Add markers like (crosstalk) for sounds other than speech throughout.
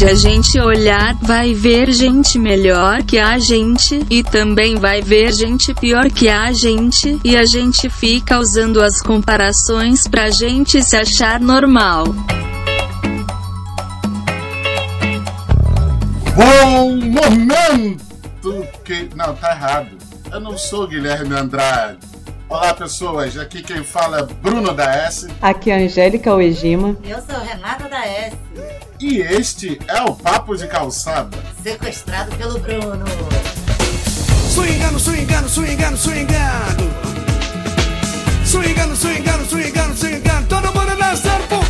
onde a gente olhar, vai ver gente melhor que a gente, e também vai ver gente pior que a gente, e a gente fica usando as comparações pra gente se achar normal. Bom momento que. Não, tá errado. Eu não sou Guilherme Andrade. Olá, pessoas. Aqui quem fala é Bruno da S. Aqui é a Angélica Oejima. Eu sou Renata da S. E este é o Papo de Calçada. Sequestrado pelo Bruno. Swingando, swingando, swingando, swingando. Swingando, swingando, swingando, swingando. Todo mundo dançando por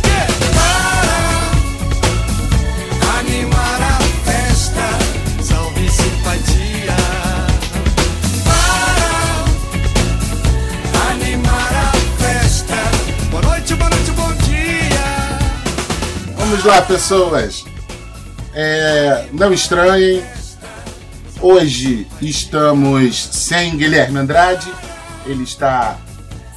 Vamos lá, pessoas. É, não estranhem. Hoje estamos sem Guilherme Andrade. Ele está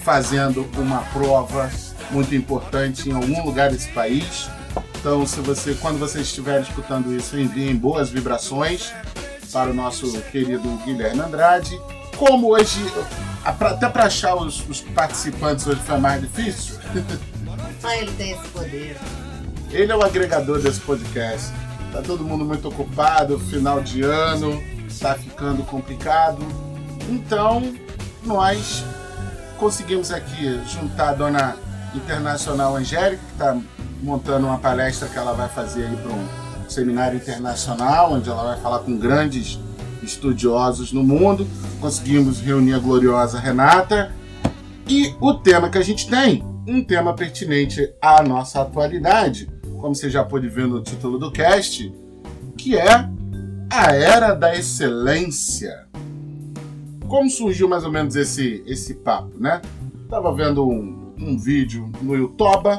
fazendo uma prova muito importante em algum lugar desse país. Então, se você, quando você estiver escutando isso, enviem boas vibrações para o nosso querido Guilherme Andrade. Como hoje, até para achar os, os participantes hoje foi mais difícil. Só (laughs) ele tem esse poder. Ele é o agregador desse podcast. Tá todo mundo muito ocupado, final de ano, tá ficando complicado. Então, nós conseguimos aqui juntar a dona internacional Angélica, que está montando uma palestra que ela vai fazer aí para um seminário internacional, onde ela vai falar com grandes estudiosos no mundo. Conseguimos reunir a gloriosa Renata. E o tema que a gente tem, um tema pertinente à nossa atualidade, como você já pôde ver no título do cast, que é a Era da Excelência. Como surgiu mais ou menos esse, esse papo, né? Tava vendo um, um vídeo no YouTube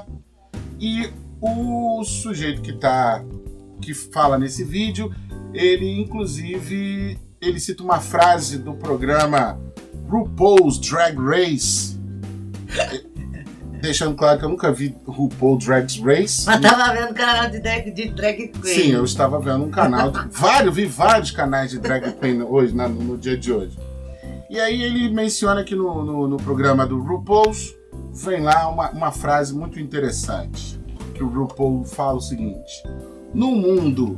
e o sujeito que tá que fala nesse vídeo, ele inclusive ele cita uma frase do programa RuPaul's Drag Race. Deixando claro que eu nunca vi RuPaul Drag Race. Mas tava vendo canal de drag, de drag queen. Sim, eu estava vendo um canal, de- (laughs) vários, vi vários canais de drag queen hoje, né, no, no dia de hoje. E aí ele menciona que no, no, no programa do RuPaul's vem lá uma, uma frase muito interessante. Que o RuPaul fala o seguinte: No mundo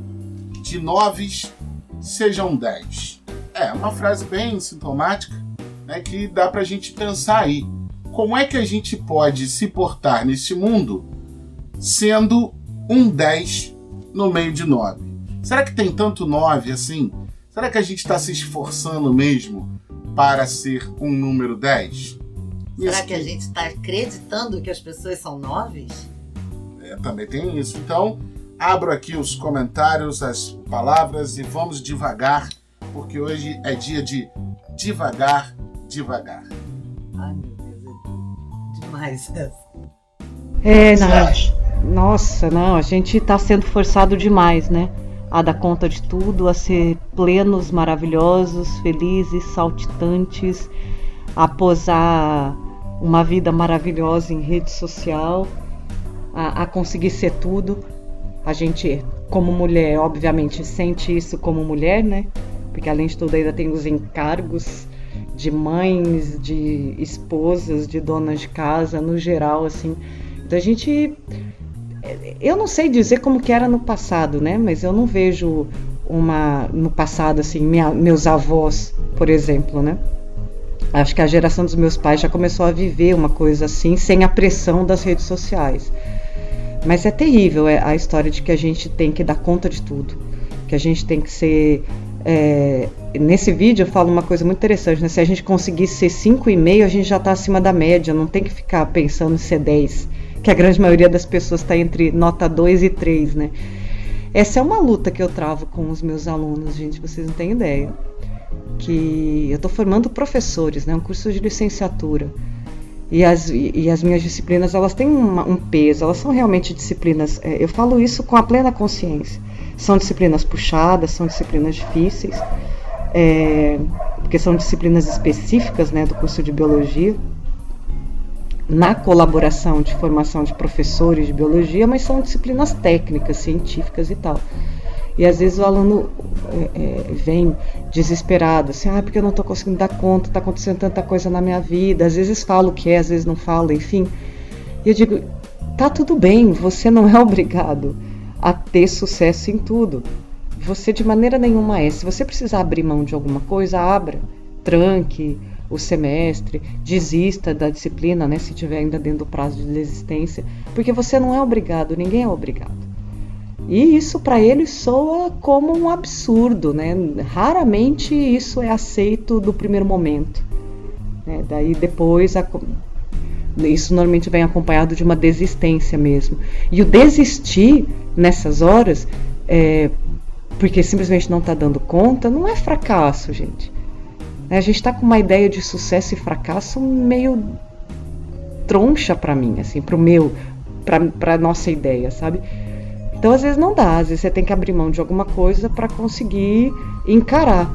de noves, sejam dez. É, uma frase bem sintomática, né, que dá pra gente pensar aí. Como é que a gente pode se portar nesse mundo sendo um 10 no meio de 9? Será que tem tanto 9 assim? Será que a gente está se esforçando mesmo para ser um número 10? Será Isso que a gente está acreditando que as pessoas são noves? É, também tem isso. Então, abro aqui os comentários, as palavras e vamos devagar, porque hoje é dia de devagar, devagar. Ai, meu demais essa. (laughs) É, não, nossa, não, a gente tá sendo forçado demais, né? A dar conta de tudo, a ser plenos, maravilhosos, felizes, saltitantes, a posar uma vida maravilhosa em rede social, a, a conseguir ser tudo. A gente, como mulher, obviamente, sente isso como mulher, né? Porque além de tudo ainda tem os encargos de mães, de esposas, de donas de casa, no geral, assim. Então a gente. Eu não sei dizer como que era no passado, né? Mas eu não vejo uma. No passado, assim, minha- meus avós, por exemplo, né? Acho que a geração dos meus pais já começou a viver uma coisa assim, sem a pressão das redes sociais. Mas é terrível é, a história de que a gente tem que dar conta de tudo. Que a gente tem que ser. É, nesse vídeo eu falo uma coisa muito interessante, né? Se a gente conseguir ser 5,5, a gente já está acima da média, não tem que ficar pensando em ser 10, que a grande maioria das pessoas está entre nota 2 e 3, né? Essa é uma luta que eu travo com os meus alunos, gente, vocês não têm ideia. Que eu estou formando professores, né? Um curso de licenciatura. E as, e as minhas disciplinas, elas têm uma- um peso, elas são realmente disciplinas. é, eu falo isso com a plena consciência. São disciplinas puxadas, são disciplinas difíceis, é, porque são disciplinas específicas né, do curso de biologia. na colaboração de formação de professores de biologia, mas são disciplinas técnicas, científicas e tal. E às vezes o aluno é, é, vem desesperado, assim, ah, porque eu não estou conseguindo dar conta, está acontecendo tanta coisa na minha vida. Às vezes fala o que é, às vezes não fala, enfim. E eu digo, tá tudo bem, você não é (laughs) obrigado a ter sucesso em tudo. Você de maneira nenhuma é. Se você precisar abrir mão de alguma coisa, abra, tranque o semestre, desista da disciplina, né, se tiver ainda dentro do prazo de desistência, porque você não é obrigado, ninguém é obrigado. E isso para ele soa como um absurdo, né? Raramente isso é aceito do primeiro momento. Né? Daí depois a, isso normalmente vem acompanhado de uma desistência mesmo. E o desistir nessas horas, é, porque simplesmente não está dando conta, não é fracasso, gente. A gente está com uma ideia de sucesso e fracasso meio troncha para mim, assim, para o meu, para nossa ideia, sabe? Então, às vezes não dá, às vezes você tem que abrir mão de alguma coisa para conseguir encarar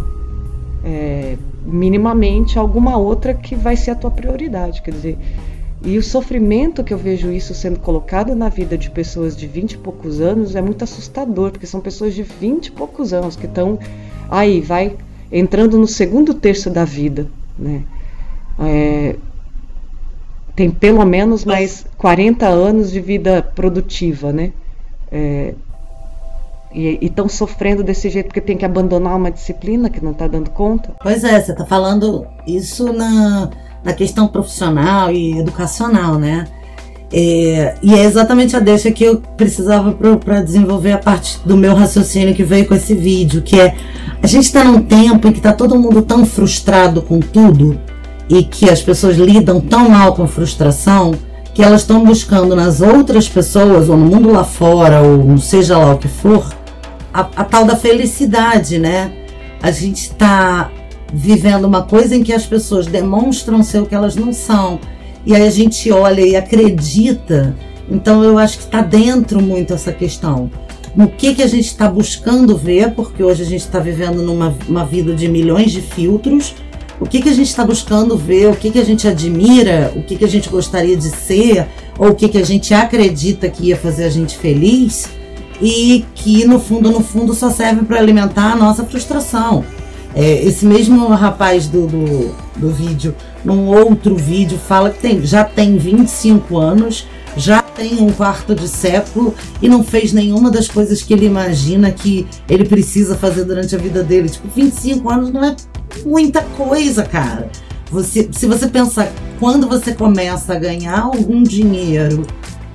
é, minimamente alguma outra que vai ser a tua prioridade. Quer dizer, e o sofrimento que eu vejo isso sendo colocado na vida de pessoas de 20 e poucos anos é muito assustador, porque são pessoas de 20 e poucos anos que estão aí, vai entrando no segundo terço da vida, né? É, tem pelo menos mais 40 anos de vida produtiva, né? É, e estão sofrendo desse jeito porque tem que abandonar uma disciplina que não está dando conta? Pois é, você está falando isso na, na questão profissional e educacional, né? É, e é exatamente a deixa que eu precisava para desenvolver a parte do meu raciocínio que veio com esse vídeo, que é a gente está num tempo em que está todo mundo tão frustrado com tudo e que as pessoas lidam tão mal com frustração que elas estão buscando nas outras pessoas, ou no mundo lá fora, ou seja lá o que for, a, a tal da felicidade, né? A gente está vivendo uma coisa em que as pessoas demonstram ser o que elas não são. E aí a gente olha e acredita. Então eu acho que está dentro muito essa questão. No que, que a gente está buscando ver, porque hoje a gente está vivendo numa uma vida de milhões de filtros o que, que a gente está buscando ver, o que, que a gente admira, o que, que a gente gostaria de ser, ou o que, que a gente acredita que ia fazer a gente feliz e que no fundo, no fundo, só serve para alimentar a nossa frustração. É, esse mesmo rapaz do, do, do, vídeo, num outro vídeo, fala que tem, já tem 25 anos, já tem um quarto de século e não fez nenhuma das coisas que ele imagina que ele precisa fazer durante a vida dele. Tipo, 25 anos não é muita coisa, cara. Você, se você pensar quando você começa a ganhar algum dinheiro,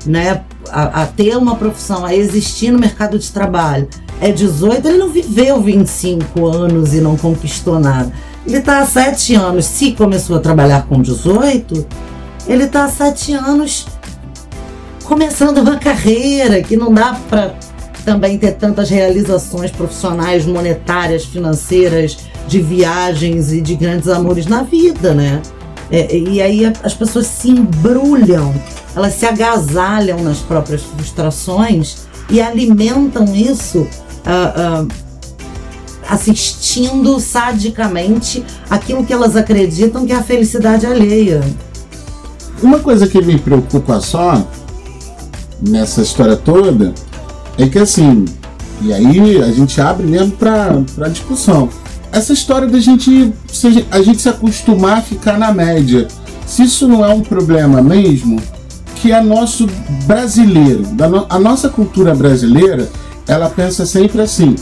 né, a, a, ter uma profissão, a existir no mercado de trabalho, é 18, ele não viveu 25 anos e não conquistou nada. Ele está há 7 anos, se começou a trabalhar com 18, ele está há 7 anos começando uma carreira que não dá para também ter tantas realizações profissionais, monetárias, financeiras, de viagens e de grandes amores na vida, né? É, e aí as pessoas se embrulham, elas se agasalham nas próprias frustrações e alimentam isso uh, assistindo sadicamente aquilo que elas acreditam que é a felicidade alheia. Uma coisa que me preocupa só nessa história toda é que assim, e aí a gente abre mesmo para discussão essa história da gente a gente se acostumar a ficar na média. Se isso não é um problema mesmo, que é nosso brasileiro, da a nossa cultura brasileira, ela pensa sempre assim: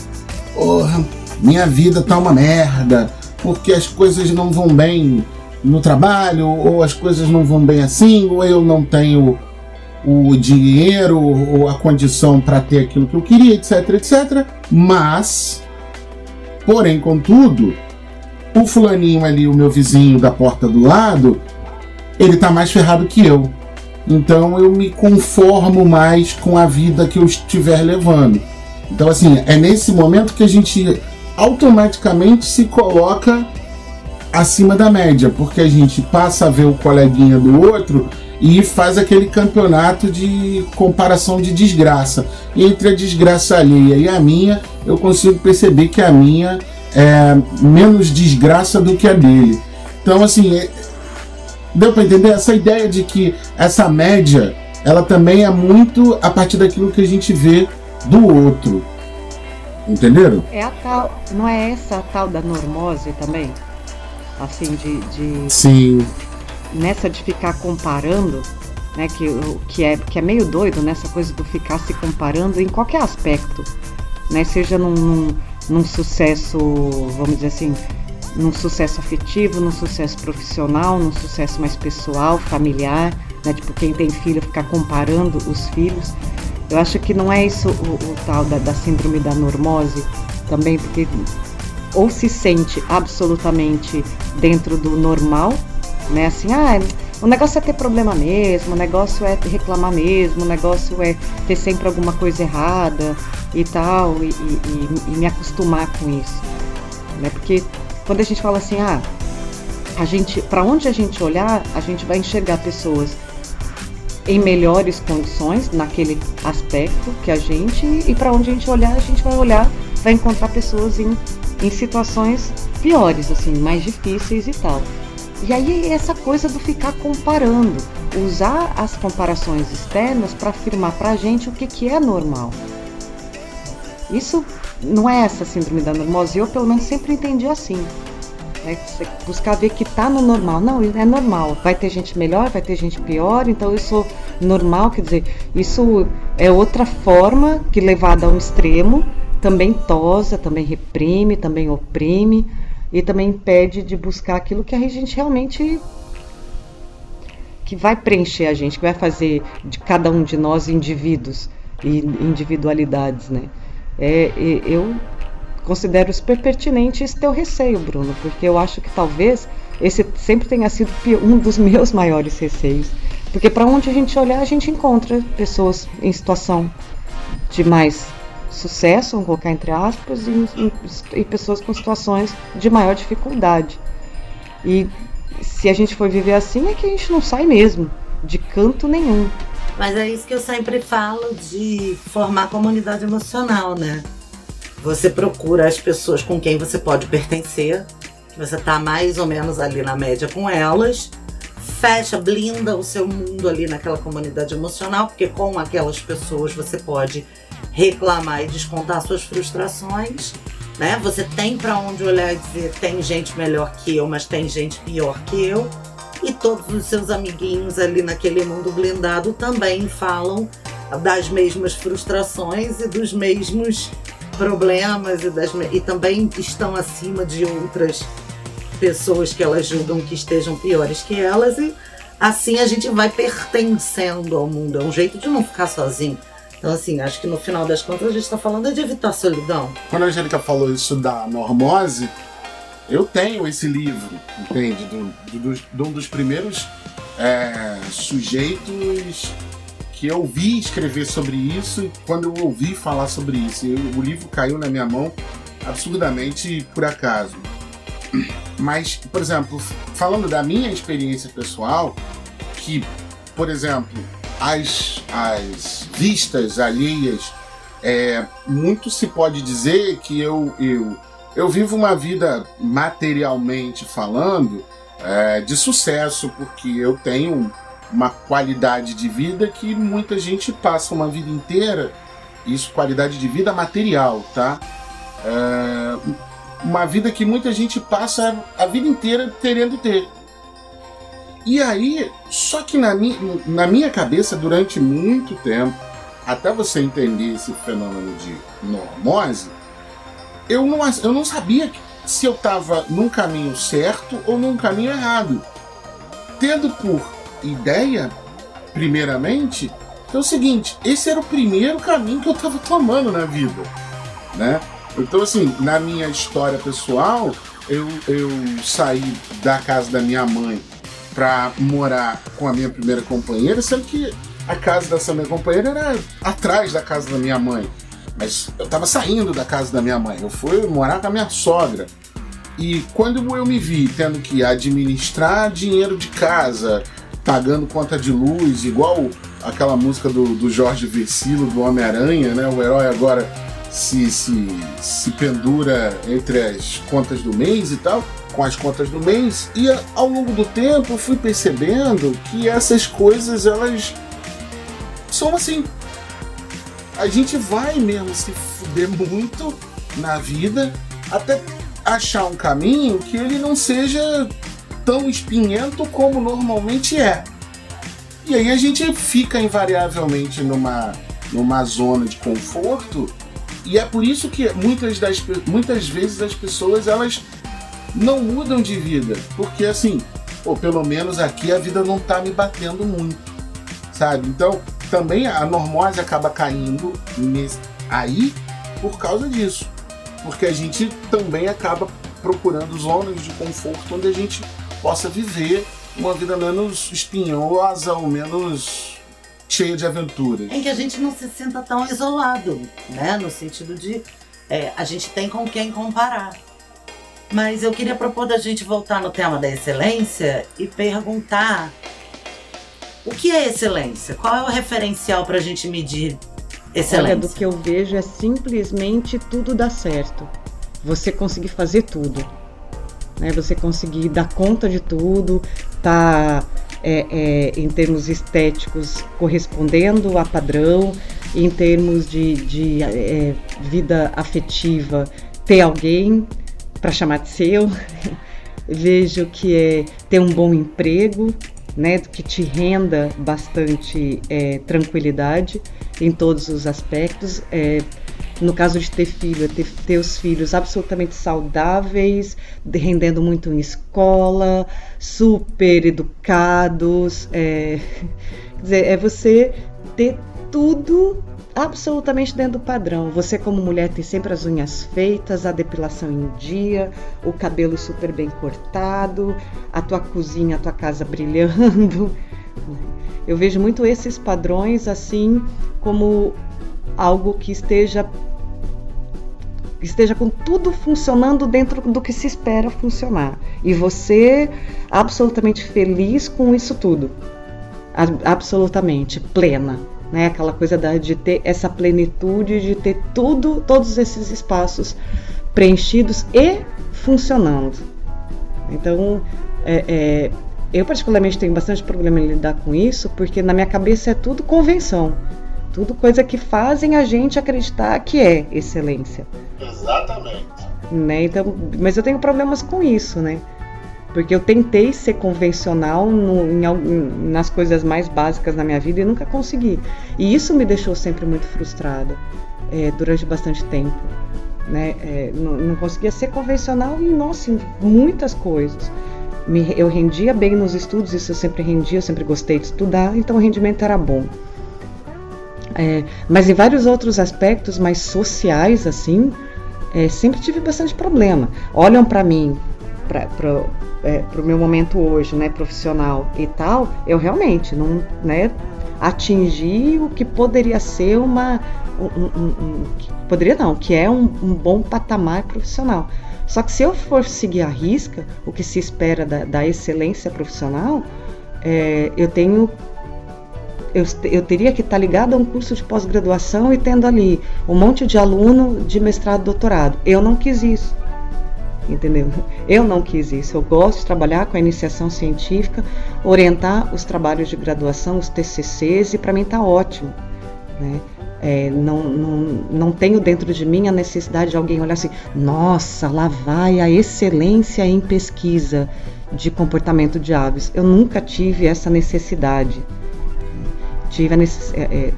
porra, minha vida tá uma merda, porque as coisas não vão bem no trabalho, ou as coisas não vão bem assim, ou eu não tenho o dinheiro ou a condição para ter aquilo que eu queria, etc, etc. Mas Porém, contudo, o fulaninho ali, o meu vizinho da porta do lado, ele tá mais ferrado que eu. Então eu me conformo mais com a vida que eu estiver levando. Então, assim, é nesse momento que a gente automaticamente se coloca acima da média, porque a gente passa a ver o coleguinha do outro e faz aquele campeonato de comparação de desgraça. Entre a desgraça alheia e a minha, eu consigo perceber que a minha é menos desgraça do que a dele. Então, assim, é, Deu pra entender? Essa ideia de que essa média, ela também é muito a partir daquilo que a gente vê do outro. Entenderam? É a tal, não é essa a tal da normose também? Assim, de, de Sim. nessa de ficar comparando, né, que, que, é, que é meio doido nessa coisa do ficar se comparando em qualquer aspecto, né, seja num, num, num sucesso, vamos dizer assim, num sucesso afetivo, num sucesso profissional, num sucesso mais pessoal, familiar, né, tipo quem tem filho ficar comparando os filhos. Eu acho que não é isso o, o tal da, da síndrome da normose também, porque ou se sente absolutamente dentro do normal, né? Assim, ah, o negócio é ter problema mesmo, o negócio é reclamar mesmo, o negócio é ter sempre alguma coisa errada e tal, e, e- e- me acostumar com isso, né? Porque quando a gente fala assim, ah, a gente, para onde a gente olhar, a gente vai enxergar pessoas em melhores condições naquele aspecto que a gente e para onde a gente olhar, a gente vai olhar, vai encontrar pessoas em, em situações piores, assim, mais difíceis e tal. E aí essa coisa do ficar comparando, usar as comparações externas para afirmar para a gente o que, que é normal. Isso não é essa síndrome da normose, eu pelo menos sempre entendi assim. Né? Buscar ver que tá no normal. Não, é normal. Vai ter gente melhor, vai ter gente pior, então eu sou normal, quer dizer, isso é outra forma que levada a um extremo também tosa, também reprime, também oprime e também impede de buscar aquilo que a gente realmente que vai preencher a gente, que vai fazer de cada um de nós indivíduos e individualidades, né? É, eu considero super pertinente esse teu receio, Bruno, porque eu acho que talvez esse sempre tenha sido um dos (laughs) meus maiores receios, porque para onde a gente olhar a gente encontra pessoas em situação de mais sucesso, vamos colocar entre aspas, e, e- e pessoas com situações de maior dificuldade. E se a gente for viver assim, é que a gente não sai mesmo, de canto nenhum. Mas é isso que eu sempre falo de formar comunidade emocional, né? Você procura as pessoas com quem você pode pertencer, você tá mais ou menos ali na média com elas, fecha, blinda o seu mundo ali naquela comunidade emocional, porque com aquelas pessoas você pode reclamar e descontar suas frustrações, né? Você tem pra onde olhar e dizer tem gente melhor que eu, mas tem gente pior que eu. E todos os seus amiguinhos ali naquele mundo blindado também falam das mesmas frustrações e dos mesmos problemas e, das, e também estão acima de outras pessoas que elas julgam que estejam piores que elas e assim a gente vai pertencendo ao mundo. É um jeito de não ficar sozinho. Então, assim, acho que no final das contas a gente está falando de evitar solidão. Quando a Angélica falou isso da normose, eu tenho esse livro, entende? Do, do- do- de um dos primeiros é, sujeitos que eu vi escrever sobre isso e quando eu ouvi falar sobre isso. Eu- o livro caiu na minha mão absurdamente por acaso. Mas, por exemplo, falando da minha experiência pessoal, que, por exemplo, as, as vistas alheias, é, muito se pode dizer que eu, eu, eu vivo uma vida materialmente falando é, de sucesso, porque eu tenho uma qualidade de vida que muita gente passa uma vida inteira, isso qualidade de vida material, tá? É, uma vida que muita gente passa a vida inteira querendo ter. E aí, só que na, mi na minha cabeça, durante muito tempo, até você entender esse fenômeno de normose, eu não, eu não sabia se eu estava num caminho certo ou num caminho errado. Tendo por ideia, primeiramente, que é o seguinte: esse era o primeiro caminho que eu estava tomando na vida, né? Então, assim, na minha história pessoal, eu, eu saí da casa da minha mãe para morar com a minha primeira companheira, sendo que a casa dessa minha companheira era atrás da casa da minha mãe. Mas eu tava saindo da casa da minha mãe, eu fui morar com a minha sogra. E quando eu me vi tendo que administrar dinheiro de casa, pagando conta de luz, igual aquela música do, do Jorge Versilo, do Homem-Aranha, né? O herói agora se, se, se pendura entre as contas do mês e tal. com as contas do mês e ao longo do tempo eu fui percebendo que essas coisas elas são assim. A gente vai mesmo se fuder muito na vida até achar um caminho que ele não seja tão espinhento como normalmente é. E aí a gente fica invariavelmente numa, numa zona de conforto e é por isso que muitas, das, muitas vezes as pessoas elas não mudam de vida. Porque assim, ou pelo menos aqui a vida não tá me batendo muito. Sabe? Então, também a normose acaba caindo aí por causa disso. Porque a gente também acaba procurando zonas de conforto onde a gente possa viver uma vida menos espinhosa ou menos cheia de aventuras. Em que a gente não se sinta tão isolado, né? No sentido de é, a gente tem com quem comparar. Mas eu queria propor da gente voltar no tema da excelência e perguntar o que é excelência? Qual é o referencial para a gente medir excelência? Olha, do que eu vejo é simplesmente tudo dar certo. Você conseguir fazer tudo. Né? Você conseguir dar conta de tudo, tá é, é, em termos estéticos correspondendo a padrão, em termos de, de é, vida afetiva, ter alguém para chamar de seu. (laughs) Vejo que é ter um bom emprego, né, que te renda bastante é, tranquilidade em todos os aspectos. É, no caso de ter filho, é ter, ter os filhos absolutamente saudáveis, rendendo muito em escola, super educados. É, quer dizer, é você ter tudo absolutamente dentro do padrão. Você, como mulher, tem sempre as unhas feitas, a depilação em dia, o cabelo super bem cortado, a tua cozinha, a tua casa (laughs) brilhando. Eu vejo muito esses padrões assim como algo que esteja esteja com tudo funcionando dentro do que se espera funcionar. E você absolutamente feliz com isso tudo. Absolutamente plena né? Aquela coisa da, de ter essa plenitude, de ter tudo, todos esses espaços preenchidos e funcionando. Então, é, é, eu particularmente tenho bastante problema em lidar com isso, porque na minha cabeça é tudo convenção, tudo coisa que fazem a gente acreditar que é excelência. Exatamente. Né? Então, mas eu tenho problemas com isso, né? Porque eu tentei ser convencional no, em, nas coisas mais básicas na minha vida e nunca consegui. E isso me deixou sempre muito frustrada é, durante bastante tempo. Né? É, não, não, conseguia ser convencional em, nossa, em muitas coisas. Me, eu rendia bem nos estudos, isso eu sempre rendia, eu sempre gostei de estudar, então o rendimento era bom. É, mas em vários outros aspectos mais sociais, assim, é, sempre tive bastante problema. Olham para mim, para é, pro meu momento hoje, né, profissional e tal, eu realmente não, né, atingi o que poderia ser uma, um, um, um poderia não, que é um, um, bom patamar profissional. Só que se eu for seguir a risca, o que se espera da, da excelência profissional, é, eu tenho eu, eu, teria que estar ligado a um curso de pós-graduação e tendo ali um monte de aluno de mestrado, doutorado. Eu não quis isso entendeu? Eu não quis isso. Eu gosto de trabalhar com a iniciação científica, orientar os trabalhos de graduação, os TCCs, e para mim está ótimo. Né? É, não, não, não tenho dentro de mim a necessidade de alguém olhar assim, nossa, lá vai a excelência em pesquisa de comportamento de aves. Eu nunca tive essa necessidade. Tive a necess... é,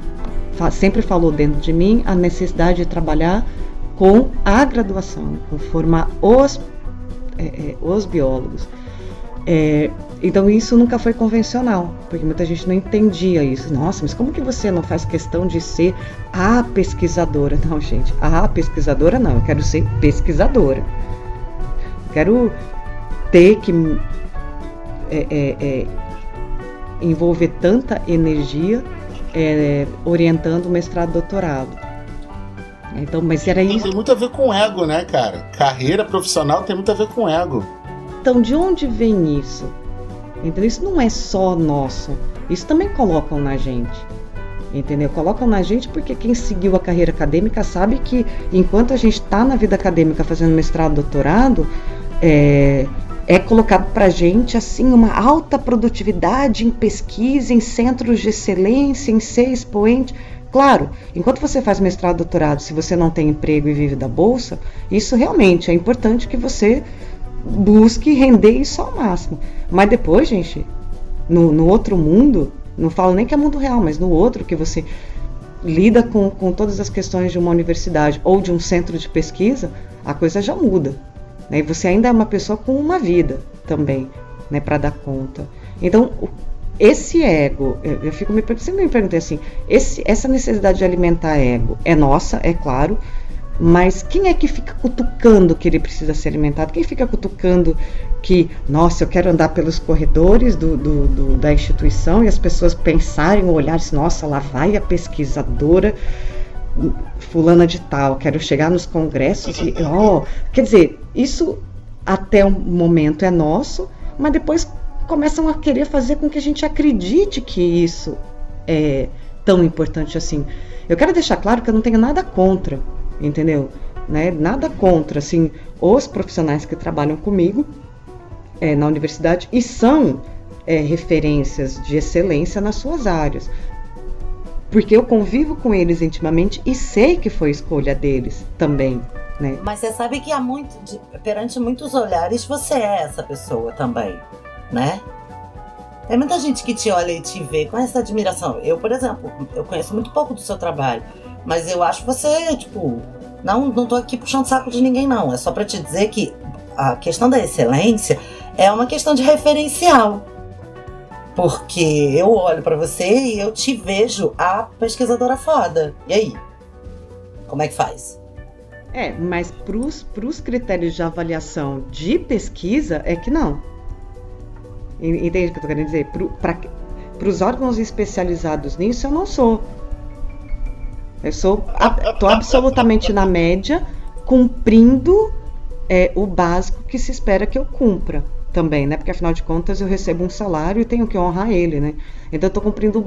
é, sempre falou dentro de mim a necessidade de trabalhar com a graduação, com formar os, é, é, os biólogos. É, então isso nunca foi convencional, porque muita gente não entendia isso. Nossa, mas como que você não faz questão de ser a pesquisadora? (laughs) Não, gente, a pesquisadora não, eu quero ser pesquisadora. Eu quero ter que é, é, é envolver tanta energia é, orientando o mestrado doutorado. Então, mas era isso. Tem muito a ver com ego, né, cara? Carreira profissional tem muito a ver com ego. Então, de onde vem isso? Então, isso não é só nosso. Isso também colocam na gente. Entendeu? Colocam na gente porque quem seguiu a carreira acadêmica sabe que enquanto a gente está na vida acadêmica fazendo mestrado, doutorado, é, é colocado para gente assim uma alta produtividade em pesquisa, em centros de excelência, em ser expoente. Claro, enquanto você faz mestrado, doutorado, se você não tem emprego e vive da bolsa, isso realmente é importante que você busque render isso ao máximo. Mas depois, gente, no, no outro mundo, não falo nem que é mundo real, mas no outro que você lida com, com todas as questões de uma universidade ou de um centro de pesquisa, a coisa já muda. Né? E você ainda é uma pessoa com uma vida também, né, para dar conta. Então, esse ego, eu, fico me sempre me perguntei assim, esse, essa necessidade de alimentar ego é nossa, é claro, mas quem é que fica cutucando que ele precisa ser alimentado? Quem fica cutucando que, nossa, eu quero andar pelos corredores do, do, do da instituição e as pessoas pensarem, olhar, assim, nossa, lá vai a pesquisadora fulana de tal, quero chegar nos congressos e, ó, oh, quer dizer, isso até o momento é nosso, mas depois começam a querer fazer com que a gente acredite que isso é tão importante assim. Eu quero deixar claro que eu não tenho nada contra, entendeu? Né? Nada contra, assim, os profissionais que trabalham comigo é, na universidade e são é, referências de excelência nas suas áreas porque eu convivo com eles intimamente e sei que foi escolha deles também. Né? Mas você sabe que há muito, perante muitos olhares, você é essa pessoa também, né? Tem muita gente que te olha e te vê com essa admiração. Eu, por exemplo, eu conheço muito pouco do seu trabalho, mas eu acho você, tipo, não, não tô aqui puxando saco de ninguém, não. É só para te dizer que a questão da excelência é uma questão de referencial. Porque eu olho para você e eu te vejo a pesquisadora foda. E aí? Como é que faz? É, mas para os critérios de avaliação de pesquisa é que não. Entende o que eu estou querendo dizer? Para os órgãos especializados nisso, eu não sou. Eu sou tô absolutamente na média, cumprindo é, o básico que se espera que eu cumpra também, né? Porque afinal de contas eu recebo um salário e tenho que honrar ele, né? Então eu estou cumprindo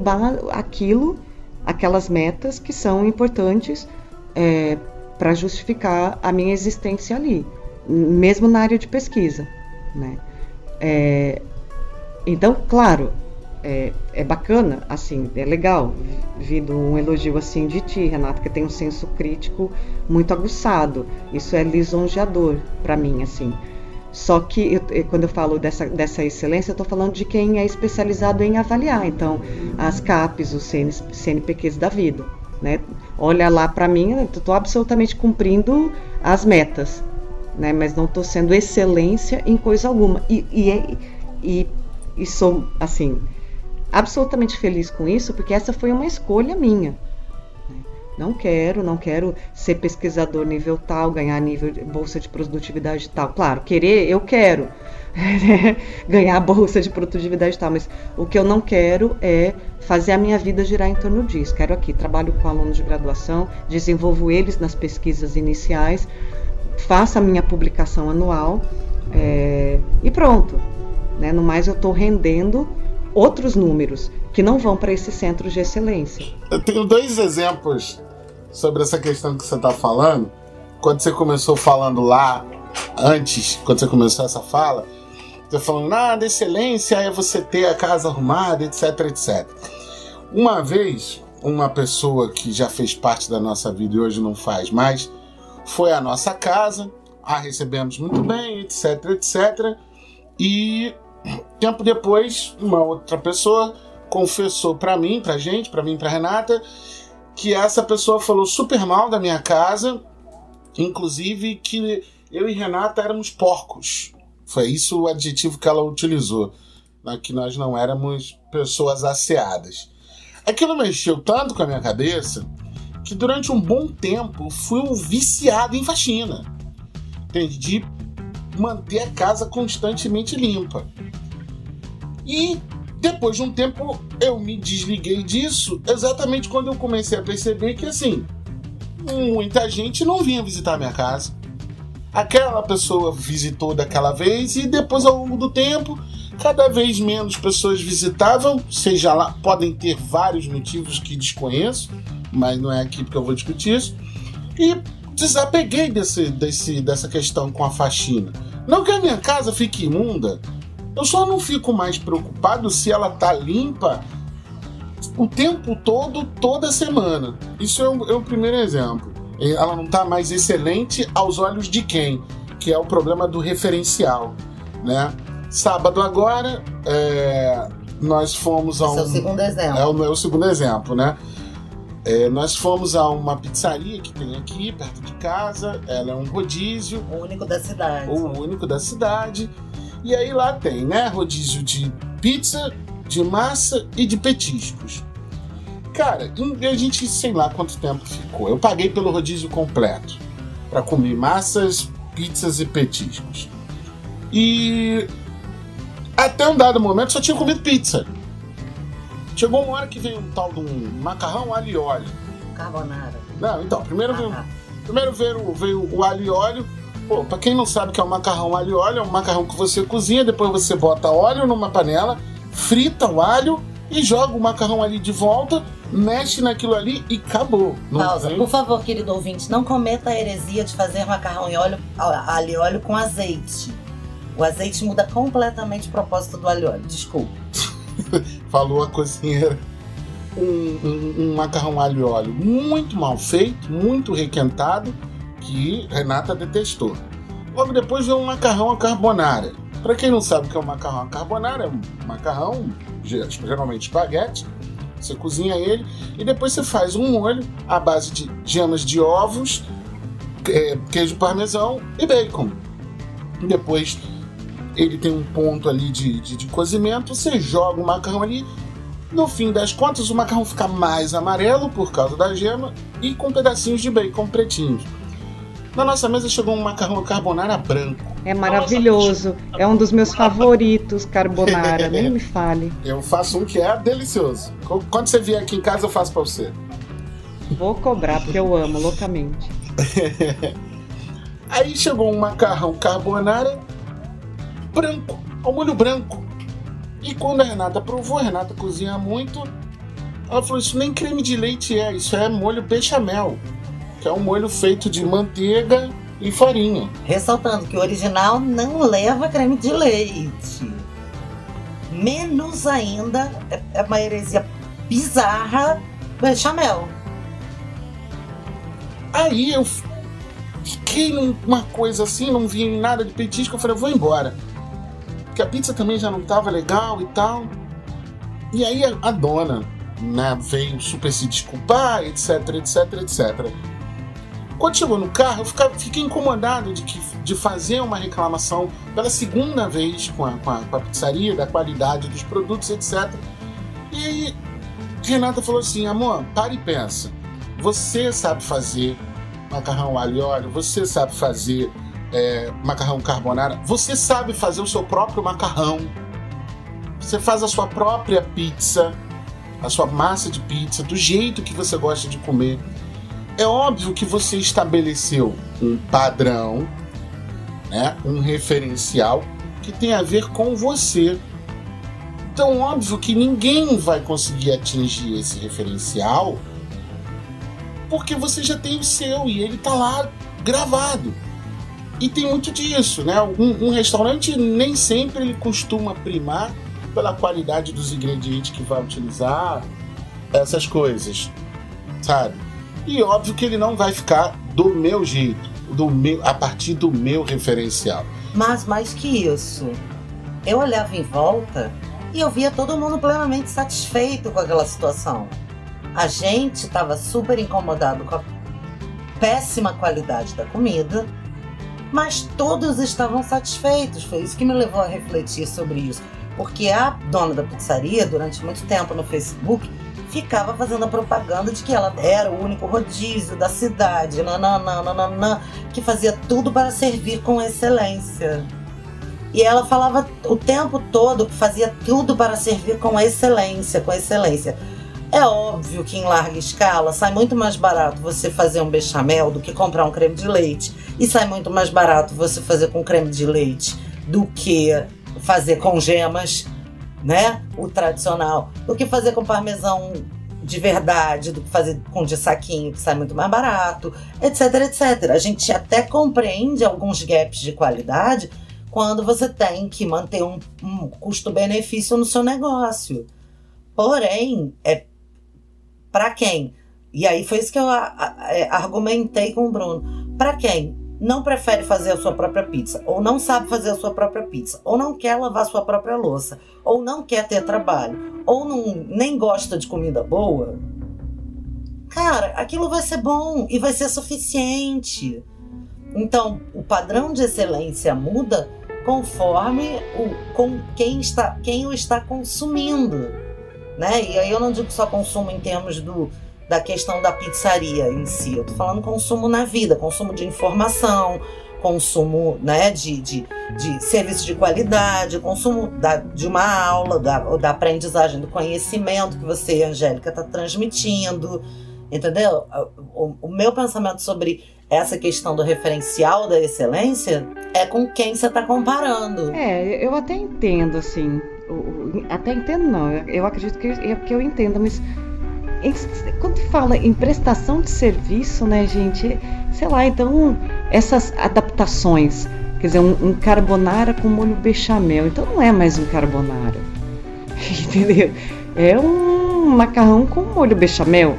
aquilo, aquelas metas que são importantes é, para justificar a minha existência ali, mesmo na área de pesquisa, né? É, então, claro, é, é, bacana, assim, é legal vindo um elogio assim de ti, Renata, que tem um senso crítico muito aguçado. Isso é lisonjeador para mim, assim. Só que eu, quando eu falo dessa, dessa excelência, eu estou falando de quem é especializado em avaliar. Então, as CAPs, os CN, CNPqs da vida. Né? Olha lá para mim, eu estou absolutamente cumprindo as metas, né? mas não estou sendo excelência em coisa alguma. E, e, é, e, e sou, assim, absolutamente feliz com isso, porque essa foi uma escolha minha. Não quero, não quero ser pesquisador nível tal, ganhar nível bolsa de produtividade tal. Claro, querer, eu quero (laughs) ganhar bolsa de produtividade tal, mas o que eu não quero é fazer a minha vida girar em torno disso. Quero aqui, trabalho com alunos de graduação, desenvolvo eles nas pesquisas iniciais, faço a minha publicação anual é, e pronto. Né? No mais, eu estou rendendo outros números que não vão para esses centros de excelência. Eu tenho dois exemplos sobre essa questão que você está falando. Quando você começou falando lá, antes, quando você começou essa fala, você falando, nada, excelência é você ter a casa arrumada, etc, etc. Uma vez, uma pessoa que já fez parte da nossa vida e hoje não faz mais, foi à nossa casa, a recebemos muito bem, etc, etc. E tempo depois, uma outra pessoa confessou para mim, pra gente, para mim, para Renata, que essa pessoa falou super mal da minha casa, inclusive que eu e Renata éramos porcos. Foi isso o adjetivo que ela utilizou, né, que nós não éramos pessoas asseadas. Aquilo mexeu tanto com a minha cabeça que durante um bom tempo fui um viciado em faxina. Entendi? De manter a casa constantemente limpa. E depois de um tempo eu me desliguei disso, exatamente quando eu comecei a perceber que assim, muita gente não vinha visitar minha casa. Aquela pessoa visitou daquela vez e depois ao longo do tempo, cada vez menos pessoas visitavam, seja lá, podem ter vários motivos que desconheço, mas não é aqui porque eu vou discutir isso. E desapeguei desse, desse, dessa questão com a faxina. Não que a minha casa fique imunda, eu só não fico mais preocupado se ela tá limpa o tempo todo, toda semana. Isso é o, é o primeiro exemplo. Ela não tá mais excelente aos olhos de quem? Que é o problema do referencial, né? Sábado agora, é, nós fomos a um... Esse é o segundo exemplo. É o meu segundo exemplo, né? É, nós fomos a uma pizzaria que tem aqui, perto de casa. Ela é um rodízio, O único da cidade. o único da cidade. E aí lá tem, né? Rodízio de pizza, de massa e de petiscos. Cara, a gente, sei lá quanto tempo ficou. Eu paguei pelo rodízio completo para comer massas, pizzas e petiscos. E até um dado momento só tinha comido pizza. Chegou uma hora que veio um tal de um macarrão alho e óleo. Carbonara. Não, então, primeiro veio, Ah, primeiro veio, veio o alho e óleo. Pô, pra quem não sabe o que é um macarrão alho e óleo, é um macarrão que você cozinha, depois você bota óleo numa panela, frita o alho e joga o macarrão ali de volta, mexe naquilo ali e acabou. Não Pausa. tem- Por favor, querido ouvinte, não cometa a heresia de fazer macarrão e óleo, alho e óleo com azeite. O azeite muda completamente o propósito do alho e óleo. Desculpa. (laughs) falou a cozinheira. Um, um- um macarrão alho e óleo muito mal feito, muito requentado, que Renata detestou. Logo depois veio um macarrão à carbonara. Para quem não sabe o que é um macarrão à carbonara, é um macarrão, ge- geralmente espaguete. Você cozinha ele e depois você faz um molho à base de gemas de ovos, é, queijo parmesão e bacon. Depois ele tem um ponto ali de, de, de cozimento, você joga o macarrão ali. No fim das contas, o macarrão fica mais amarelo por causa da gema e com pedacinhos de bacon pretinhos. Na nossa mesa chegou um macarrão carbonara branco. É maravilhoso. É um dos meus favoritos, carbonara. Nem me fale. Eu faço um que é delicioso. Qu- Quando você vier aqui em casa, eu faço pra você. Vou cobrar, porque eu amo loucamente. (laughs) Aí chegou um macarrão carbonara branco, ao molho branco. E quando a Renata provou, a Renata cozinha muito, ela falou: Isso nem creme de leite é, isso é molho bechamel, que é um molho feito de manteiga e farinha. Ressaltando que o original não leva creme de leite. Menos ainda, é é uma heresia bizarra, bechamel. Aí eu fiquei numa coisa assim, não vi nada de petisco, eu falei: Vou embora. Porque a pizza também já não tava legal e tal. E aí a, a dona né, veio super se desculpar, etc, etc, etc. Quando chegou no carro, eu fiquei incomodado de, que, de fazer uma reclamação pela segunda vez com a, com, a, com a pizzaria, da qualidade dos produtos, etc. E aí, Renata falou assim: amor, para e pensa. Você sabe fazer macarrão alho e óleo, você sabe fazer é, macarrão carbonara, você sabe fazer o seu próprio macarrão. Você faz a sua própria pizza, a sua massa de pizza, do jeito que você gosta de comer. É óbvio que você estabeleceu um padrão, né, um referencial que tem a ver com você. Então, óbvio que ninguém vai conseguir atingir esse referencial porque você já tem o seu e ele tá lá gravado. E tem muito disso, né? Um, um restaurante nem sempre ele costuma primar pela qualidade dos ingredientes que vai utilizar, essas coisas, sabe? E óbvio que ele não vai ficar do meu jeito, do meu, a partir do meu referencial. Mas mais que isso, eu olhava em volta e eu via todo mundo plenamente satisfeito com aquela situação. A gente estava super incomodado com a péssima qualidade da comida, mas todos estavam satisfeitos. Foi isso que me levou a refletir sobre isso. Porque a dona da pizzaria, durante muito tempo no Facebook, ficava fazendo a propaganda de que ela era o único rodízio da cidade, nananã, nananã, que fazia tudo para servir com excelência. E ela falava o tempo todo que fazia tudo para servir com excelência, com excelência. É óbvio que em larga escala sai muito mais barato você fazer um bechamel do que comprar um creme de leite. E sai muito mais barato você fazer com creme de leite do que fazer com gemas, né? O tradicional. Do que fazer com parmesão de verdade, do que fazer com de saquinho, que sai muito mais barato, etc, etc. A gente até compreende alguns gaps de qualidade quando você tem que manter um, um custo-benefício no seu negócio. Porém, é para quem? E aí foi isso que eu é, argumentei com o Bruno. Para quem não prefere fazer a sua própria pizza, ou não sabe fazer a sua própria pizza, ou não quer lavar a sua própria louça, ou não quer ter trabalho, ou não, nem gosta de comida boa, cara, aquilo vai ser bom e vai ser suficiente. Então, o padrão de excelência muda conforme o, com quem, está, quem o está consumindo. Né? E aí eu não digo só consumo em termos do, da questão da pizzaria em si, eu tô falando consumo na vida, consumo de informação, consumo né, de, de, de serviço de qualidade, consumo da, de uma aula, da, da aprendizagem do conhecimento que você, Angélica, está transmitindo. Entendeu? O, o meu pensamento sobre essa questão do referencial da excelência é com quem você está comparando. É, eu até entendo, assim. Até entendo, não. Eu acredito que, é que eu entendo, mas quando fala em prestação de serviço, né, gente? Sei lá, então, essas adaptações. Quer dizer, um, um carbonara com molho bechamel. Então não é mais um carbonara. (laughs) Entendeu? É um macarrão com molho bechamel.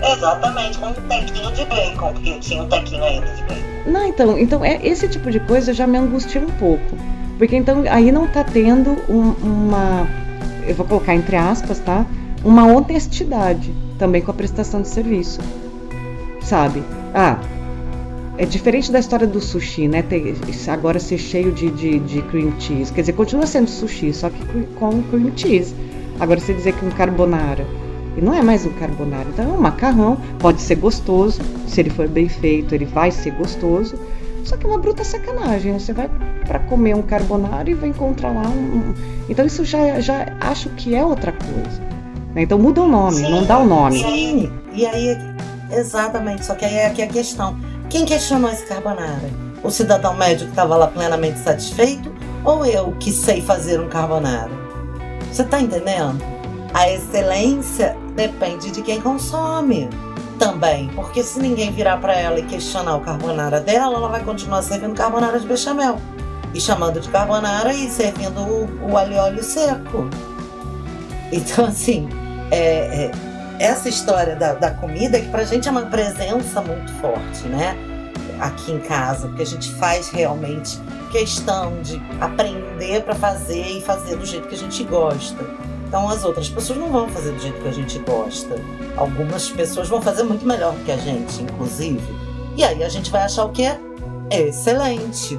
Exatamente, com um tequinho de bacon, porque tinha um tequinho ainda de bacon. Não, então, então é, esse tipo de coisa já me angustia um pouco. Porque então aí não tá tendo um, uma. Eu vou colocar entre aspas, tá? Uma honestidade também com a prestação de serviço. Sabe? Ah, é diferente da história do sushi, né? Agora ser cheio de, de, de cream cheese. Quer dizer, continua sendo sushi, só que com cream cheese. Agora você dizer que um carbonara e não é mais um carbonara. Então é um macarrão, pode ser gostoso, se ele for bem feito, ele vai ser gostoso. Só que é uma bruta sacanagem. Você vai para comer um carbonara e vai encontrar lá um. Então isso já, já acho que é outra coisa. Né? Então muda o nome, sim, não dá o nome. Sim, e aí, exatamente. Só que aí é aqui a questão: quem questionou esse carbonara? O cidadão médio que estava lá plenamente satisfeito? Ou eu que sei fazer um carbonara? Você está entendendo? A excelência depende de quem consome também, porque se ninguém virar para ela e questionar o carbonara dela, ela vai continuar servindo carbonara de bechamel e chamando de carbonara e servindo o, o alho seco. Então, assim, é, é, essa história da, da comida que pra gente é uma presença muito forte, né? Aqui em casa, porque a gente faz realmente questão de aprender para fazer e fazer do jeito que a gente gosta. Então as outras pessoas não vão fazer do jeito que a gente gosta. Algumas pessoas vão fazer muito melhor que a gente, inclusive. E aí a gente vai achar o que é excelente.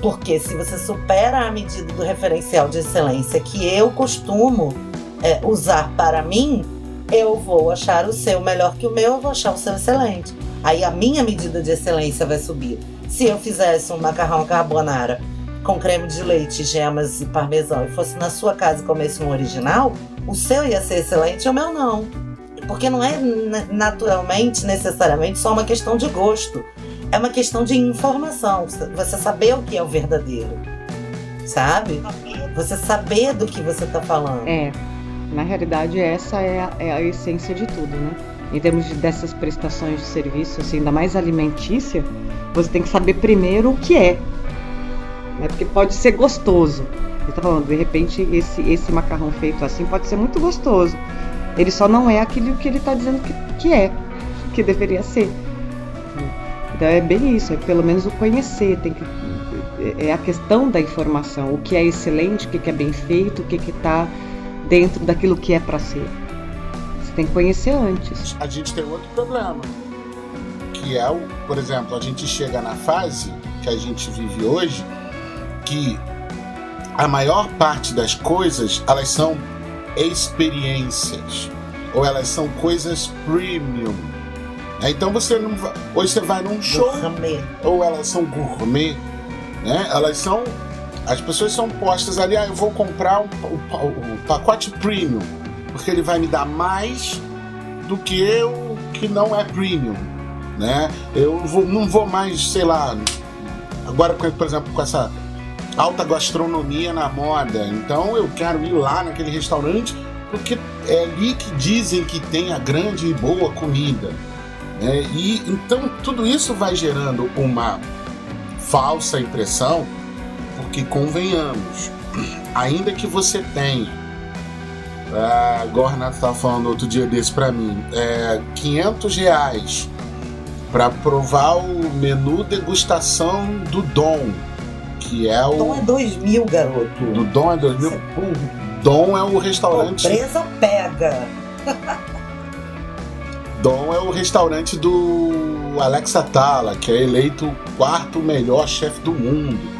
Porque se você supera a medida do referencial de excelência que eu costumo é, usar para mim, eu vou achar o seu melhor que o meu, eu vou achar o seu excelente. Aí a minha medida de excelência vai subir. Se eu fizesse um macarrão carbonara com creme de leite, gemas e parmesão e fosse na sua casa e comesse um original, o seu ia ser excelente e o meu não. Porque não é naturalmente, necessariamente, só uma questão de gosto. É uma questão de informação. Você saber o que é o verdadeiro. Sabe? Você saber do que você está falando. É. Na realidade, essa é a, é a essência de tudo, né? Em termos de, dessas prestações de serviço, assim, ainda mais alimentícia, você tem que saber primeiro o que é né? Porque pode ser gostoso. Ele tá falando, de repente, esse, esse macarrão feito assim pode ser muito gostoso. Ele só não é aquilo que ele está dizendo que, que é, que deveria ser. Então é bem isso, é pelo menos o conhecer, tem que é a questão da informação, o que é excelente, o que é bem feito, o que está dentro daquilo que é para ser. Você tem que conhecer antes. A gente tem outro problema, que é o, por exemplo, a gente chega na fase que a gente vive hoje, que a maior parte das coisas elas são experiências ou elas são coisas premium. Né? Então você não vai, hoje você vai num show gourmet. ou elas são gourmet, né? Elas são as pessoas são postas ali, ah, eu vou comprar o, pacote premium porque ele vai me dar mais do que eu que não é premium, né? Eu vou, não vou mais, sei lá, agora por exemplo com essa alta gastronomia na moda. Então eu quero ir lá naquele restaurante porque é ali que dizem que tem a grande e boa comida. Né? E então tudo isso vai gerando uma falsa impressão Porque convenhamos, ainda que você tenha, ah, igual o Renato estava falando outro dia desse para mim, é, 500 reais para provar o menu degustação do Dom, que é o. Dom é 2 mil, garoto. Do Dom é 2000. Você é. Dom é o restaurante. Pobreza pega. (laughs) Dom é o restaurante do Alex Atala, que é eleito o quarto melhor chefe do mundo.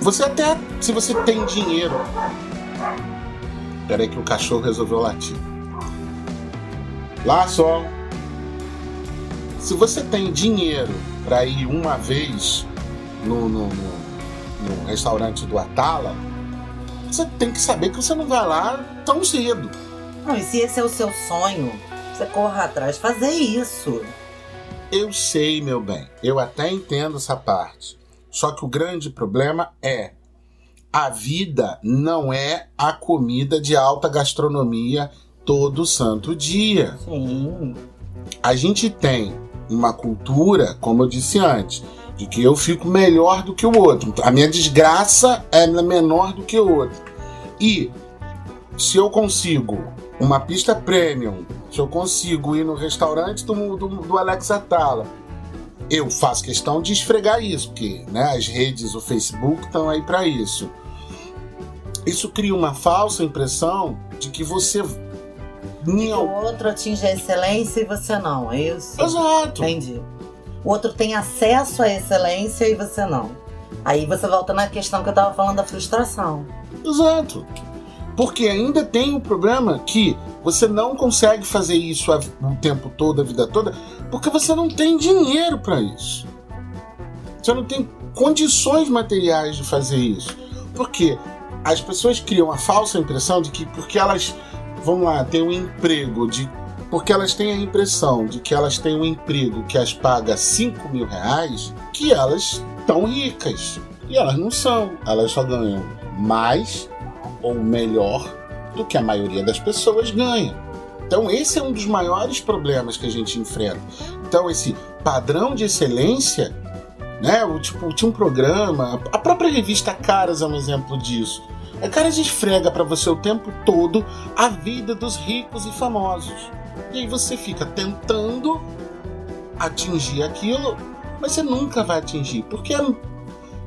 Você até, se você tem dinheiro. Peraí que o cachorro resolveu latir. Lá só. Se você tem dinheiro para ir uma vez no, no, no- no restaurante do Atala, você tem que saber que você não vai lá tão cedo. Não, e se esse é o seu sonho, você corra atrás fazer isso. Eu sei, meu bem, eu até entendo essa parte. Só que o grande problema é a vida não é a comida de alta gastronomia todo santo dia. Sim. A gente tem uma cultura, como eu disse antes, de que eu fico melhor do que o outro. A minha desgraça é menor do que o outro. E se eu consigo uma pista premium, se eu consigo ir no restaurante do, do, do Alex Atala, eu faço questão de esfregar isso, porque né, as redes, o Facebook estão aí para isso. Isso cria uma falsa impressão de que você. O outro atinge a excelência e você não, é isso? Exato. Entendi. O outro tem acesso à excelência e você não. Aí você volta na questão que eu tava falando da frustração. Exato. Porque ainda tem o problema que você não consegue fazer isso o tempo todo, a vida toda, porque você não tem dinheiro para isso. Você não tem condições materiais de fazer isso. Porque as pessoas criam a falsa impressão de que porque elas, vamos lá, têm um emprego de. Porque elas têm a impressão de que elas têm um emprego que as paga 5 mil reais, que elas estão ricas. E elas não são. Elas só ganham mais ou melhor do que a maioria das pessoas ganha. Então esse é um dos maiores problemas que a gente enfrenta. Então esse padrão de excelência, né? O, tipo, tinha um programa, a própria revista Caras é um exemplo disso. A Caras esfrega para você o tempo todo a vida dos ricos e famosos. E aí você fica tentando atingir aquilo, mas você nunca vai atingir, porque é,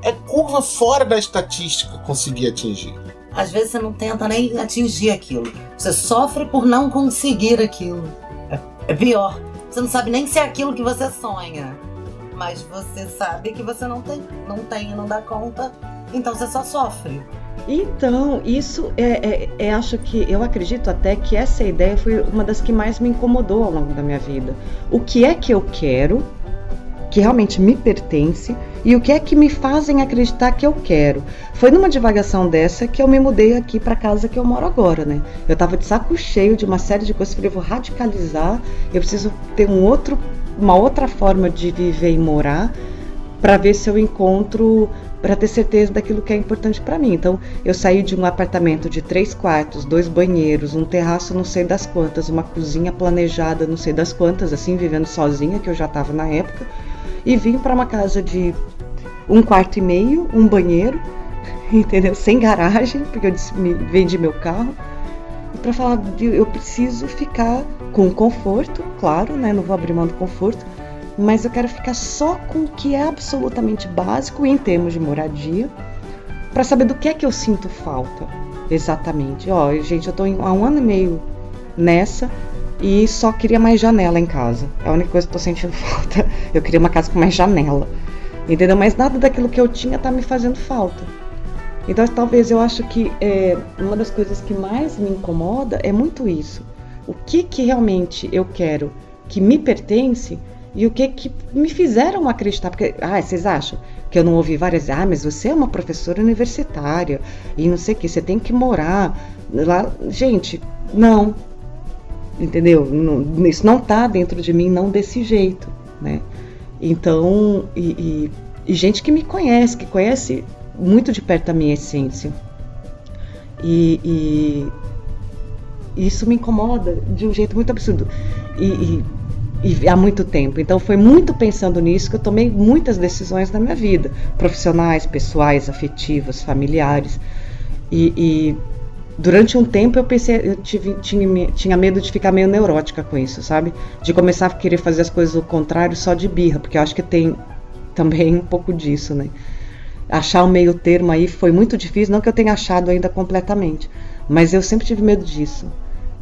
é curva fora da estatística conseguir atingir. Às vezes você não tenta nem atingir aquilo. Você sofre por não conseguir aquilo. É, é pior. Você não sabe nem se é aquilo que você sonha. Mas você sabe que você não tem, não tem, não dá conta. Então você só sofre. Então, isso é, é- é- acho que eu acredito até que essa ideia foi uma das que mais me incomodou ao longo da minha vida. O que é que eu quero, que realmente me pertence, e o que é que me fazem acreditar que eu quero. Foi numa divagação dessa que eu me mudei aqui para casa que eu moro agora, né? Eu tava de saco cheio de uma série de coisas, falei, eu vou radicalizar, eu preciso ter um outro, uma outra forma de viver e morar para ver se eu encontro para ter certeza daquilo que é importante para mim. Então, eu saí de um apartamento de três quartos, dois banheiros, um terraço não sei das quantas, uma cozinha planejada não sei das quantas, assim, vivendo sozinha, que eu já estava na época, e vim para uma casa de um quarto e meio, um banheiro, (laughs) entendeu? Sem garagem, porque eu disse- me- vendi meu carro. Para falar, eu preciso ficar com conforto, claro, né? Não vou abrir mão do conforto, mas eu quero ficar só com o que é absolutamente básico em termos de moradia, para saber do que é que eu sinto falta, exatamente. Ó, gente, eu em- há um ano e meio nessa e só queria mais janela em casa. É a única coisa que tô sentindo (laughs) falta. Eu queria uma casa com mais janela, entendeu? Mas nada daquilo que eu tinha tá me fazendo falta. Então, talvez eu acho que é, uma das coisas que mais me incomoda é muito isso. O que que realmente eu quero que me pertence e o que que me fizeram acreditar. Porque, ah, vocês acham que eu não ouvi várias ah, mas você é uma professora universitária e não sei o que, você tem que morar lá. Gente, não. Entendeu? Não- isso não tá dentro de mim, não desse jeito, né? Então, e, e- e gente que me conhece, que conhece muito de perto a minha essência. E, e isso me incomoda de um jeito muito absurdo. E, há muito tempo. Então foi muito pensando nisso que eu tomei muitas decisões na minha vida, profissionais, pessoais, afetivas, familiares. E durante um tempo eu pensei, eu tive, tinha, tinha medo de ficar meio neurótica com isso, sabe? De começar a querer fazer as coisas ao contrário só de birra, porque eu acho que tem (laughs) também um pouco disso, né? Achar o meio termo aí foi muito difícil, não que eu tenha achado ainda completamente, mas eu sempre tive medo disso,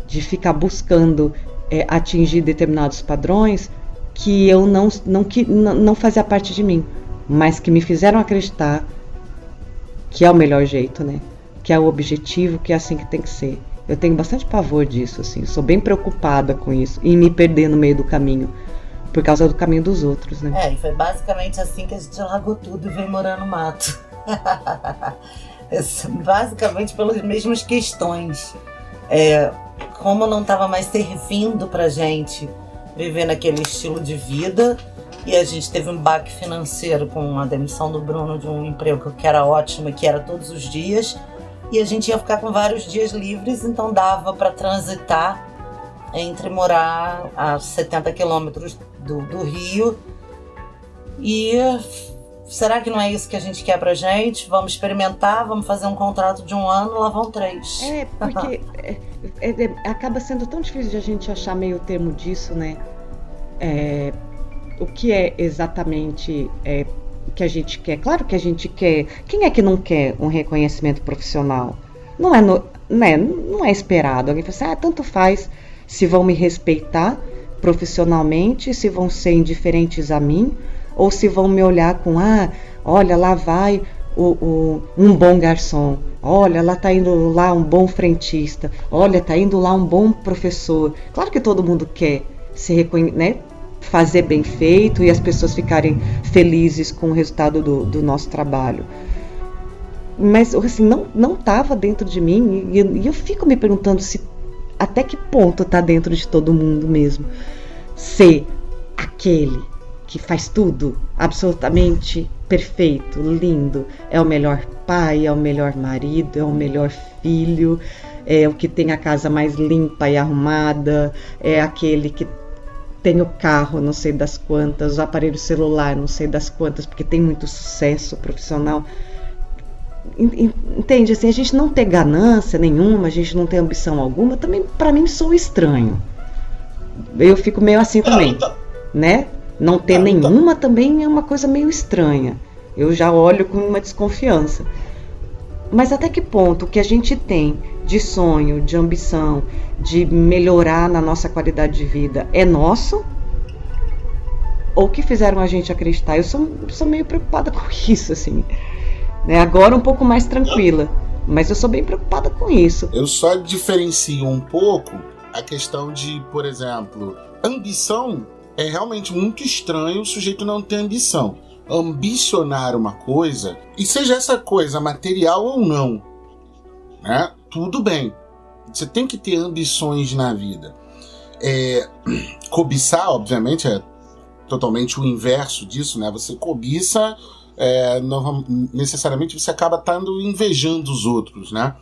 de ficar buscando é, atingir determinados padrões que eu não, não, que, não, não fazia parte de mim, mas que me fizeram acreditar que é o melhor jeito, né? Que é o objetivo, que é assim que tem que ser. Eu tenho bastante pavor disso, assim, sou bem preocupada com isso e me perder no meio do caminho por causa do caminho dos outros, né? É, e foi basicamente assim que a gente largou tudo e veio morar no mato. (laughs) basicamente pelas mesmas questões. É, como não estava mais servindo pra gente viver naquele estilo de vida, e a gente teve um baque financeiro com a demissão do Bruno de um emprego que era ótimo, que era todos os dias, e a gente ia ficar com vários dias livres, então dava para transitar entre morar a 70 quilômetros do, do Rio e será que não é isso que a gente quer pra gente? Vamos experimentar, vamos fazer um contrato de um ano, lá vão três. É, porque (laughs) é, é, é, acaba sendo tão difícil de a gente achar meio termo disso, né? É, o que é exatamente é, que a gente quer? Claro que a gente quer. Quem é que não quer um reconhecimento profissional? Não é, no, né, não é esperado. Alguém fala assim, ah, tanto faz se vão me respeitar profissionalmente, se vão ser indiferentes a mim, ou se vão me olhar com, ah, olha, lá vai o, o, um bom garçom, olha, lá tá indo lá um bom frentista, olha, tá indo lá um bom professor. Claro que todo mundo quer se reconhecer, né? Fazer bem feito e as pessoas ficarem felizes com o resultado do, do nosso trabalho. Mas assim, não não estava dentro de mim e, e eu fico me perguntando se até que ponto está dentro de todo mundo mesmo ser aquele que faz tudo absolutamente perfeito, lindo, é o melhor pai, é o melhor marido, é o melhor filho, é o que tem a casa mais limpa e arrumada, é aquele que tem o carro, não sei das quantas, o aparelho celular, não sei das quantas, porque tem muito sucesso profissional. Entende? Assim, a gente não ter ganância nenhuma, a gente não ter ambição alguma, também para mim sou estranho. Eu fico meio assim também, né? Não ter nenhuma também é uma coisa meio estranha. Eu já olho com uma desconfiança. Mas até que ponto o que a gente tem de sonho, de ambição, de melhorar na nossa qualidade de vida é nosso? Ou que fizeram a gente acreditar? Eu sou, sou meio preocupada (laughs) com isso, assim. Né? Agora um pouco mais tranquila. Mas eu sou bem preocupada com isso. Eu só diferencio um pouco a questão de, por exemplo, ambição é realmente muito estranho o sujeito não ter ambição. Ambicionar uma coisa, e seja essa coisa material ou não, né? Tudo bem. Você tem que ter ambições na vida. É, (clears throat) cobiçar, obviamente, é totalmente o inverso disso, né? Você cobiça é, não, necessariamente você acaba estando invejando os outros, né?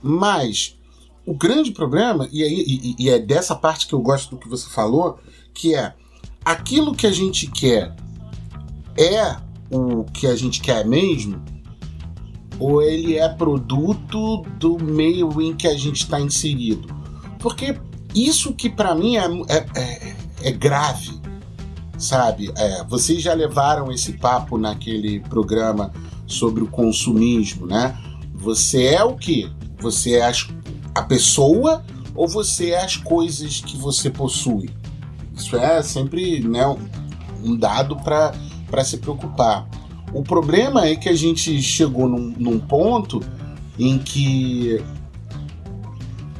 Mas o grande problema, e, aí, e, e é dessa parte que eu gosto do que você falou, que é aquilo que a gente quer é o que a gente quer mesmo, ou ele é produto do meio em que a gente está inserido? Porque isso que para mim é, é, é, é grave sabe? É, vocês já levaram esse papo naquele programa sobre o consumismo, né? Você é o que? Você é as, a pessoa ou você é as coisas que você possui? Isso é sempre né, um dado para se preocupar. O problema é que a gente chegou num, num ponto em que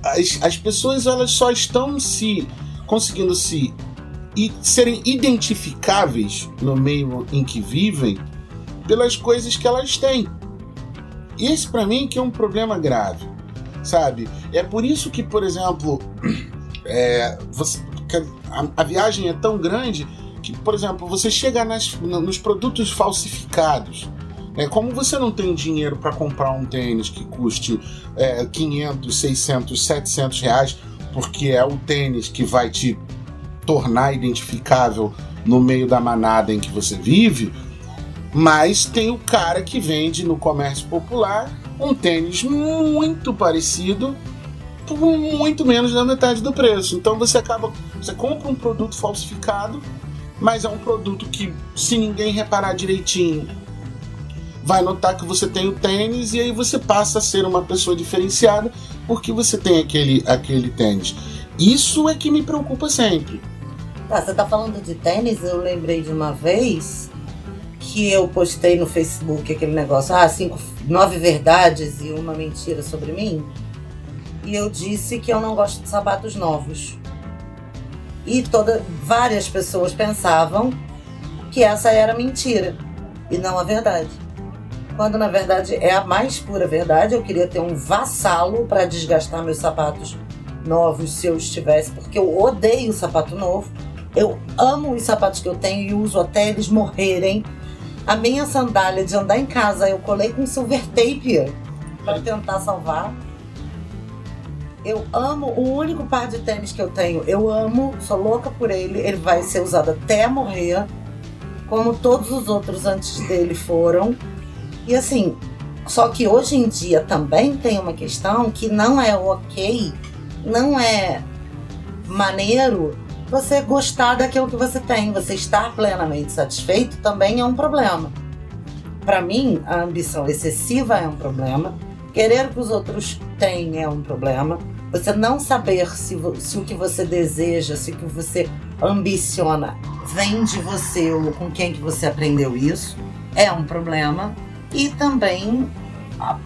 as, as pessoas elas só estão se conseguindo se e serem identificáveis no meio em que vivem pelas coisas que elas têm. Esse para mim que é um problema grave, sabe? É por isso que, por exemplo, (clears throat) é, você, a, a, viagem é tão grande por exemplo, você chega nas, nos produtos falsificados. É, como você não tem dinheiro para comprar um tênis que custe é, 500, 600, 700 reais, porque é o tênis que vai te tornar identificável no meio da manada em que você vive, mas tem o cara que vende no comércio popular um tênis muito parecido por muito menos da metade do preço. Então você acaba, você compra um produto falsificado, mas é um produto que se ninguém reparar direitinho, vai notar que você tem o tênis e aí você passa a ser uma pessoa diferenciada porque você tem aquele aquele tênis. Isso é que me preocupa sempre. Ah, você tá falando de tênis, eu lembrei de uma vez que eu postei no Facebook aquele negócio, ah, cinco, nove verdades e uma mentira sobre mim. E eu disse que eu não gosto de sapatos novos. E toda, várias pessoas pensavam que essa era mentira e não a verdade. Quando na verdade é a mais pura verdade, eu queria ter um vassalo para desgastar meus sapatos novos se eu estivesse, porque eu odeio sapato novo. Eu amo os sapatos que eu tenho e uso até eles morrerem. A minha sandália de andar em casa eu colei com silver tape para tentar salvar. Eu amo o único par de tênis que eu tenho. Eu amo, sou louca por ele. Ele vai ser usado até morrer, como todos os outros antes dele foram. E assim, só que hoje em dia também tem uma questão que não é ok, não é maneiro você gostar daquilo que você tem, você estar plenamente satisfeito também é um problema. Para mim, a ambição excessiva é um problema, querer que os outros têm é um problema, você não saber se, se o que você deseja, se o que você ambiciona vem de você ou com quem que você aprendeu isso, é um problema. E também,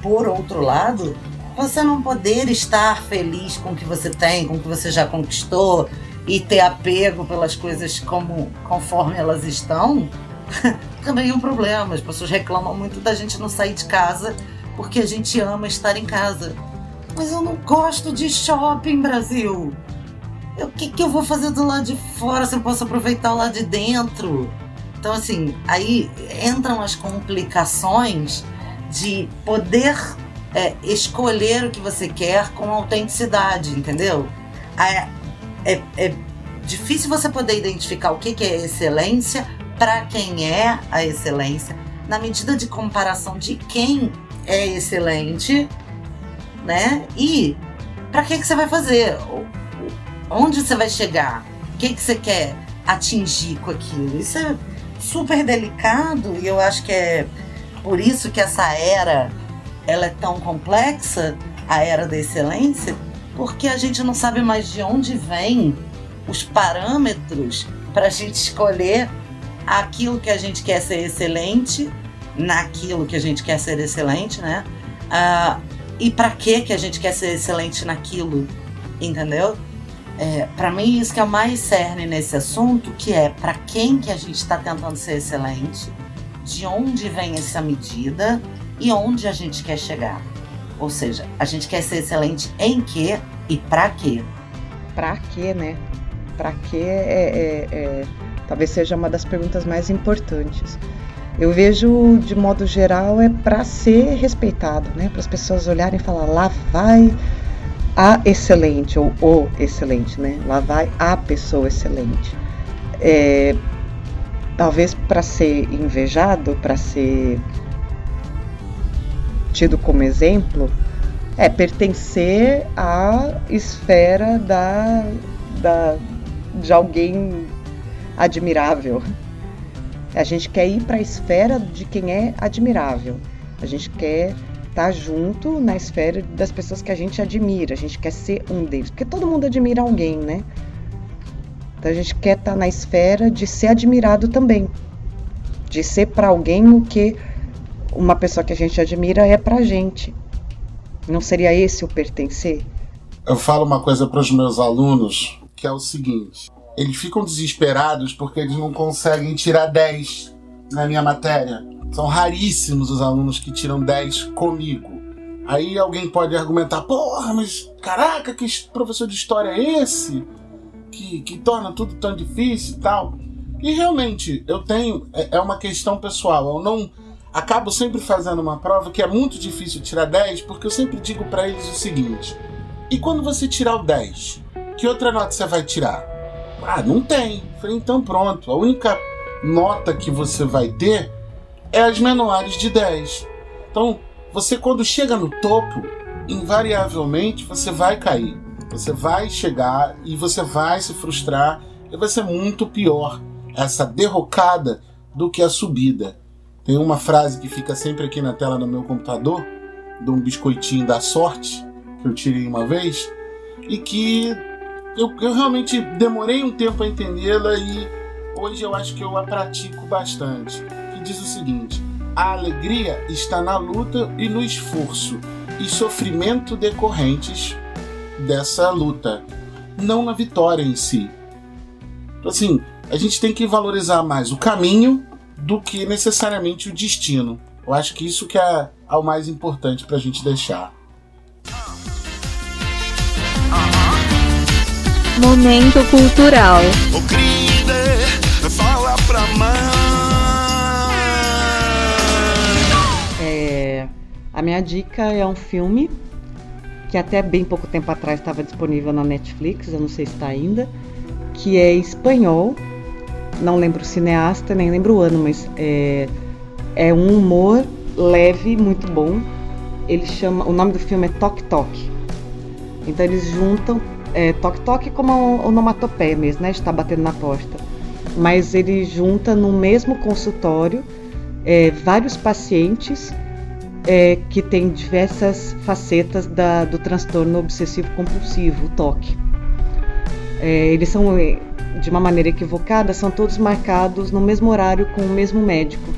por outro lado, você não poder estar feliz com o que você tem, com o que você já conquistou, e ter apego pelas coisas como conforme elas estão, (laughs) também é um problema. As pessoas reclamam muito da gente não sair de casa porque a gente ama estar em casa. Mas eu não gosto de shopping, Brasil. O que, que eu vou fazer do lado de fora se eu posso aproveitar o lado de dentro? Então, assim, aí entram as complicações de poder é, escolher o que você quer com autenticidade, entendeu? É, é, é difícil você poder identificar o que, que é excelência para quem é a excelência, na medida de comparação de quem é excelente, né? E para que, que você vai fazer? Onde você vai chegar? O que, que você quer atingir com aquilo? Isso é super delicado e eu acho que é por isso que essa era ela é tão complexa, a era da excelência, porque a gente não sabe mais de onde vem os parâmetros para a gente escolher aquilo que a gente quer ser excelente, naquilo que a gente quer ser excelente, né? Uh, e para que que a gente quer ser excelente naquilo, entendeu? É, para mim isso que é o mais cerne nesse assunto, que é para quem que a gente está tentando ser excelente, de onde vem essa medida e onde a gente quer chegar. Ou seja, a gente quer ser excelente em quê e para quê? Para quê, né? Para quê é, é, é, talvez seja uma das perguntas mais importantes. Eu vejo, de modo geral, é para ser respeitado, né? Para as pessoas olharem e falar, lá vai a excelente ou o excelente, né? Lá vai a pessoa excelente. É, talvez para ser invejado, para ser tido como exemplo, é pertencer à esfera da, da, de alguém admirável. A gente quer ir para a esfera de quem é admirável. A gente quer estar tá junto na esfera das pessoas que a gente admira. A gente quer ser um deles. Porque todo mundo admira alguém, né? Então a gente quer estar tá na esfera de ser admirado também. De ser para alguém o que uma pessoa que a gente admira é pra gente. Não seria esse o pertencer? Eu falo uma coisa para os meus alunos que é o seguinte: eles ficam desesperados porque eles não conseguem tirar 10 na minha matéria. São raríssimos os alunos que tiram 10 comigo. Aí alguém pode argumentar: porra, mas caraca, que professor de história é esse? Que, que torna tudo tão difícil e tal. E realmente, eu tenho. É, é uma questão pessoal. Eu não acabo sempre fazendo uma prova que é muito difícil tirar 10, porque eu sempre digo para eles o seguinte: e quando você tirar o 10, que outra nota você vai tirar? Ah, não tem. Falei, então pronto. A única nota que você vai ter é as menores de 10. Então, você quando chega no topo, invariavelmente você vai cair. Você vai chegar e você vai se frustrar e vai ser muito pior essa derrocada do que a subida. Tem uma frase que fica sempre aqui na tela do meu computador, de um biscoitinho da sorte, que eu tirei uma vez, e que eu, eu realmente demorei um tempo a entendê-la e hoje eu acho que eu a pratico bastante. Que diz o seguinte: a alegria está na luta e no esforço e sofrimento decorrentes dessa luta, não na vitória em si. Então, assim, a gente tem que valorizar mais o caminho do que necessariamente o destino. Eu acho que isso que é, é o mais importante para a gente deixar. Momento cultural. Ô querida, fala pra mãe. É, a minha dica é um filme que até bem pouco tempo atrás estava disponível na Netflix, eu não sei se está ainda, que é espanhol. Não lembro o cineasta, nem lembro o ano, mas é, é um humor leve, muito bom. Ele chama, o nome do filme é Tok Tok. Então eles juntam é, Tok como onomatopeia mesmo, né? Está batendo na porta. Mas ele junta no mesmo consultório é, vários pacientes é, que têm diversas facetas da, do transtorno obsessivo compulsivo, o TOC. É, eles são, é, de uma maneira equivocada, são todos marcados no mesmo horário com o mesmo médico,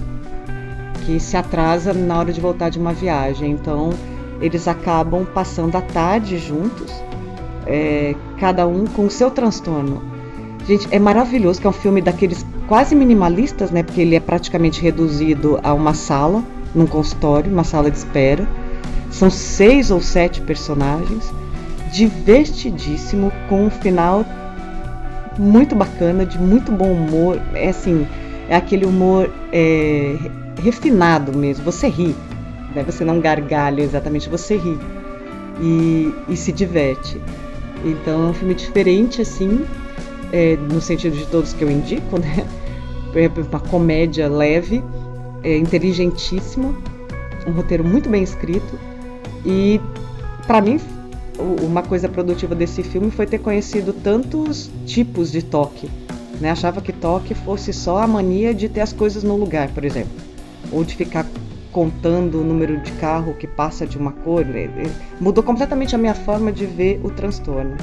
que se atrasa na hora de voltar de uma viagem. Então, eles acabam passando a tarde juntos, é, cada um com o seu transtorno. Gente, é maravilhoso que é um filme daqueles quase minimalistas, né? Porque ele é praticamente reduzido a uma sala, num consultório, uma sala de espera. São seis ou sete personagens, divertidíssimo, com um final muito bacana, de muito bom humor. É assim, é aquele humor é, refinado mesmo. Você ri, né? Você não gargalha exatamente, você ri e, e se diverte. Então é um filme diferente, assim, é, no sentido de todos que eu indico, (laughs) né? É uma comédia leve, é, inteligentíssima, um roteiro muito bem escrito e, para mim, uma coisa produtiva desse filme foi ter conhecido tantos tipos de toque. Né? Achava que toque fosse só a mania de ter as coisas no lugar, por exemplo, ou de ficar contando o número de carro que passa de uma cor. Mudou completamente a minha forma de ver o transtorno,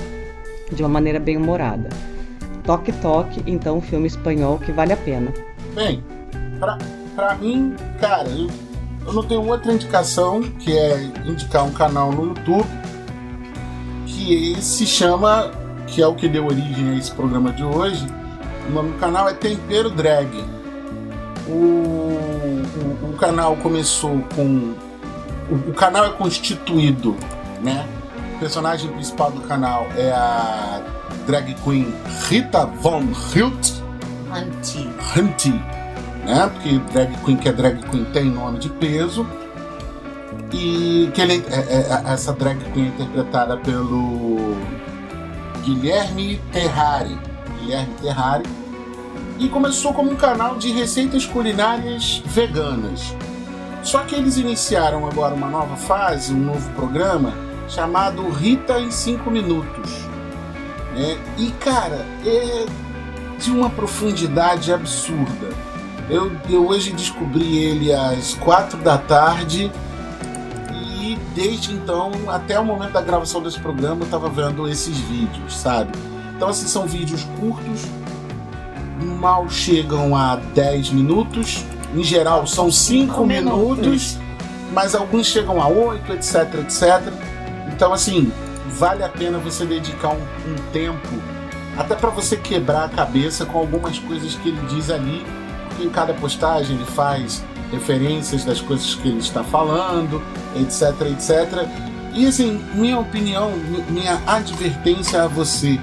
de uma maneira bem humorada. Toque Toque, então, um filme espanhol que vale a pena. Bem, pra, pra mim, cara, eu, eu não tenho outra indicação que é indicar um canal no YouTube que se chama, que é o que deu origem a esse programa de hoje. O nome do canal é Tempero Drag. O, o, o canal começou com. O, o canal é constituído, né? O personagem principal do canal é a drag queen Rita Von Hilt. Anti. Hunty, né? Porque drag queen que é drag queen tem nome de peso. E que ele, é, é, essa drag queen é interpretada pelo Guilherme Terrari. Guilherme Terrari. E começou como um canal de receitas culinárias veganas. Só que eles iniciaram agora uma nova fase, um novo programa chamado Rita em 5 Minutos. né? E cara, é de uma profundidade absurda. Eu, eu hoje descobri ele às quatro da tarde e desde então, até o momento da gravação desse programa, eu estava vendo esses vídeos, sabe? Então, assim, são vídeos curtos, mal chegam a 10 minutos, em geral são 5 Cinco minutos, minutos. mas alguns chegam a 8, etc, etc. Então, assim, vale a pena você dedicar um, um tempo até para você quebrar a cabeça com algumas coisas que ele diz ali, porque em cada postagem ele faz referências das coisas que ele está falando, etc, etc. E assim, minha opinião, mi- minha advertência a você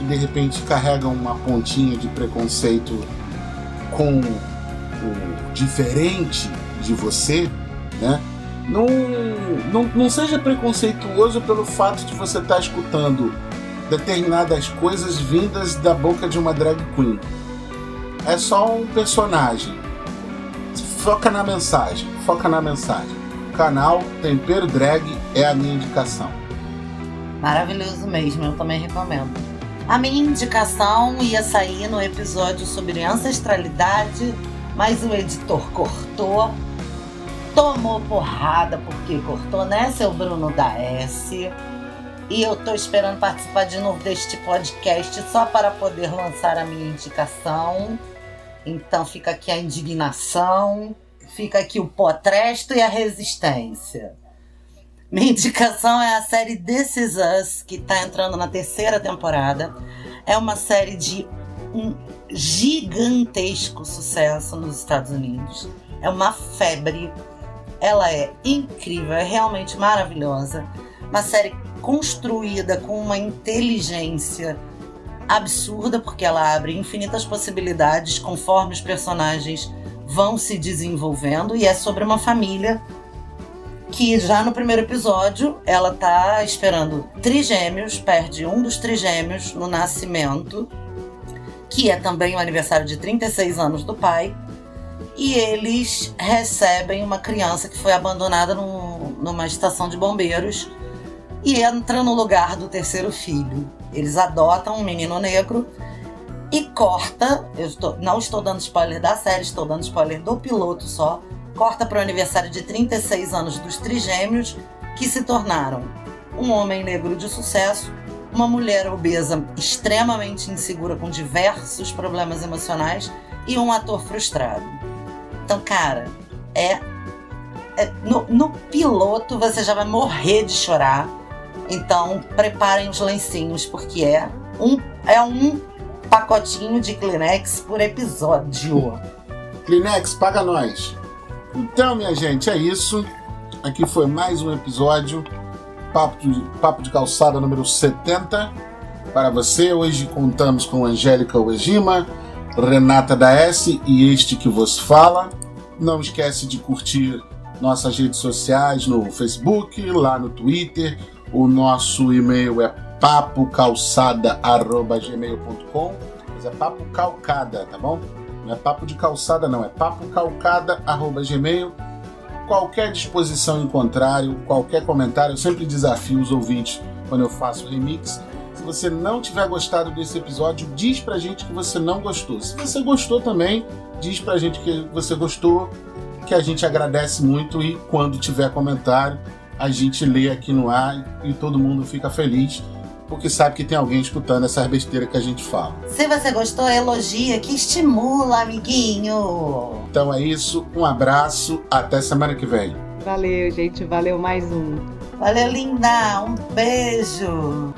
que de repente carrega uma pontinha de preconceito com o diferente de você, né? Não, não, não seja preconceituoso pelo fato de você estar escutando determinadas coisas vindas da boca de uma drag queen. É só um personagem. Foca na mensagem, foca na mensagem. O canal Tempero Drag é a minha indicação. Maravilhoso mesmo, eu também recomendo. A minha indicação ia sair no episódio sobre ancestralidade, mas o editor cortou. Tomou porrada porque cortou, né, seu Bruno da S? E eu tô esperando participar de novo deste podcast só para poder lançar a minha indicação. Então fica aqui a indignação, fica aqui o potresto e a resistência. (laughs) Minha indicação é a série This Is Us, que está entrando na terceira temporada. É uma série de um gigantesco sucesso nos Estados Unidos. É uma febre. Ela é incrível, é realmente maravilhosa. Uma série construída com uma inteligência absurda, porque ela abre infinitas possibilidades conforme os personagens vão se desenvolvendo e é sobre uma família que já no primeiro episódio ela tá esperando trigêmeos, perde um dos trigêmeos no nascimento, que é também o aniversário de 36 anos do pai, e eles recebem uma criança que foi abandonada no, numa estação de bombeiros e entra no lugar do terceiro filho. Eles adotam um menino negro e corta. Eu estou, não estou dando spoiler da série, estou dando spoiler do piloto só. Corta para o aniversário de 36 anos dos trigêmeos, que se tornaram um homem negro de sucesso, uma mulher obesa extremamente insegura com diversos problemas emocionais e um ator frustrado. Então, cara, é. é no, no piloto você já vai morrer de chorar então, preparem os lencinhos, porque é um, é um pacotinho de Kleenex por episódio. Kleenex, paga nós. Então, minha gente, é isso. Aqui foi mais um episódio Papo de, Papo de Calçada número 70 para você. Hoje contamos com Angélica Uejima, Renata da S e este que vos fala. Não esquece de curtir nossas redes sociais no Facebook, lá no Twitter, o nosso e-mail é papocalçada.gmail.com Mas é papo calcada, tá bom? Não é papo de calçada, não. É papocalcada.gmail. Qualquer disposição em contrário, qualquer comentário, eu sempre desafio os ouvintes quando eu faço remix. Se você não tiver gostado desse episódio, diz pra gente que você não gostou. Se você gostou também, diz pra gente que você gostou, que a gente agradece muito e quando tiver comentário, a gente lê aqui no ar e todo mundo fica feliz porque sabe que tem alguém escutando essas besteiras que a gente fala. Se você gostou, elogia, que estimula, amiguinho. Então é isso, um abraço, até semana que vem. Valeu, gente, valeu mais um. Valeu, linda, um beijo.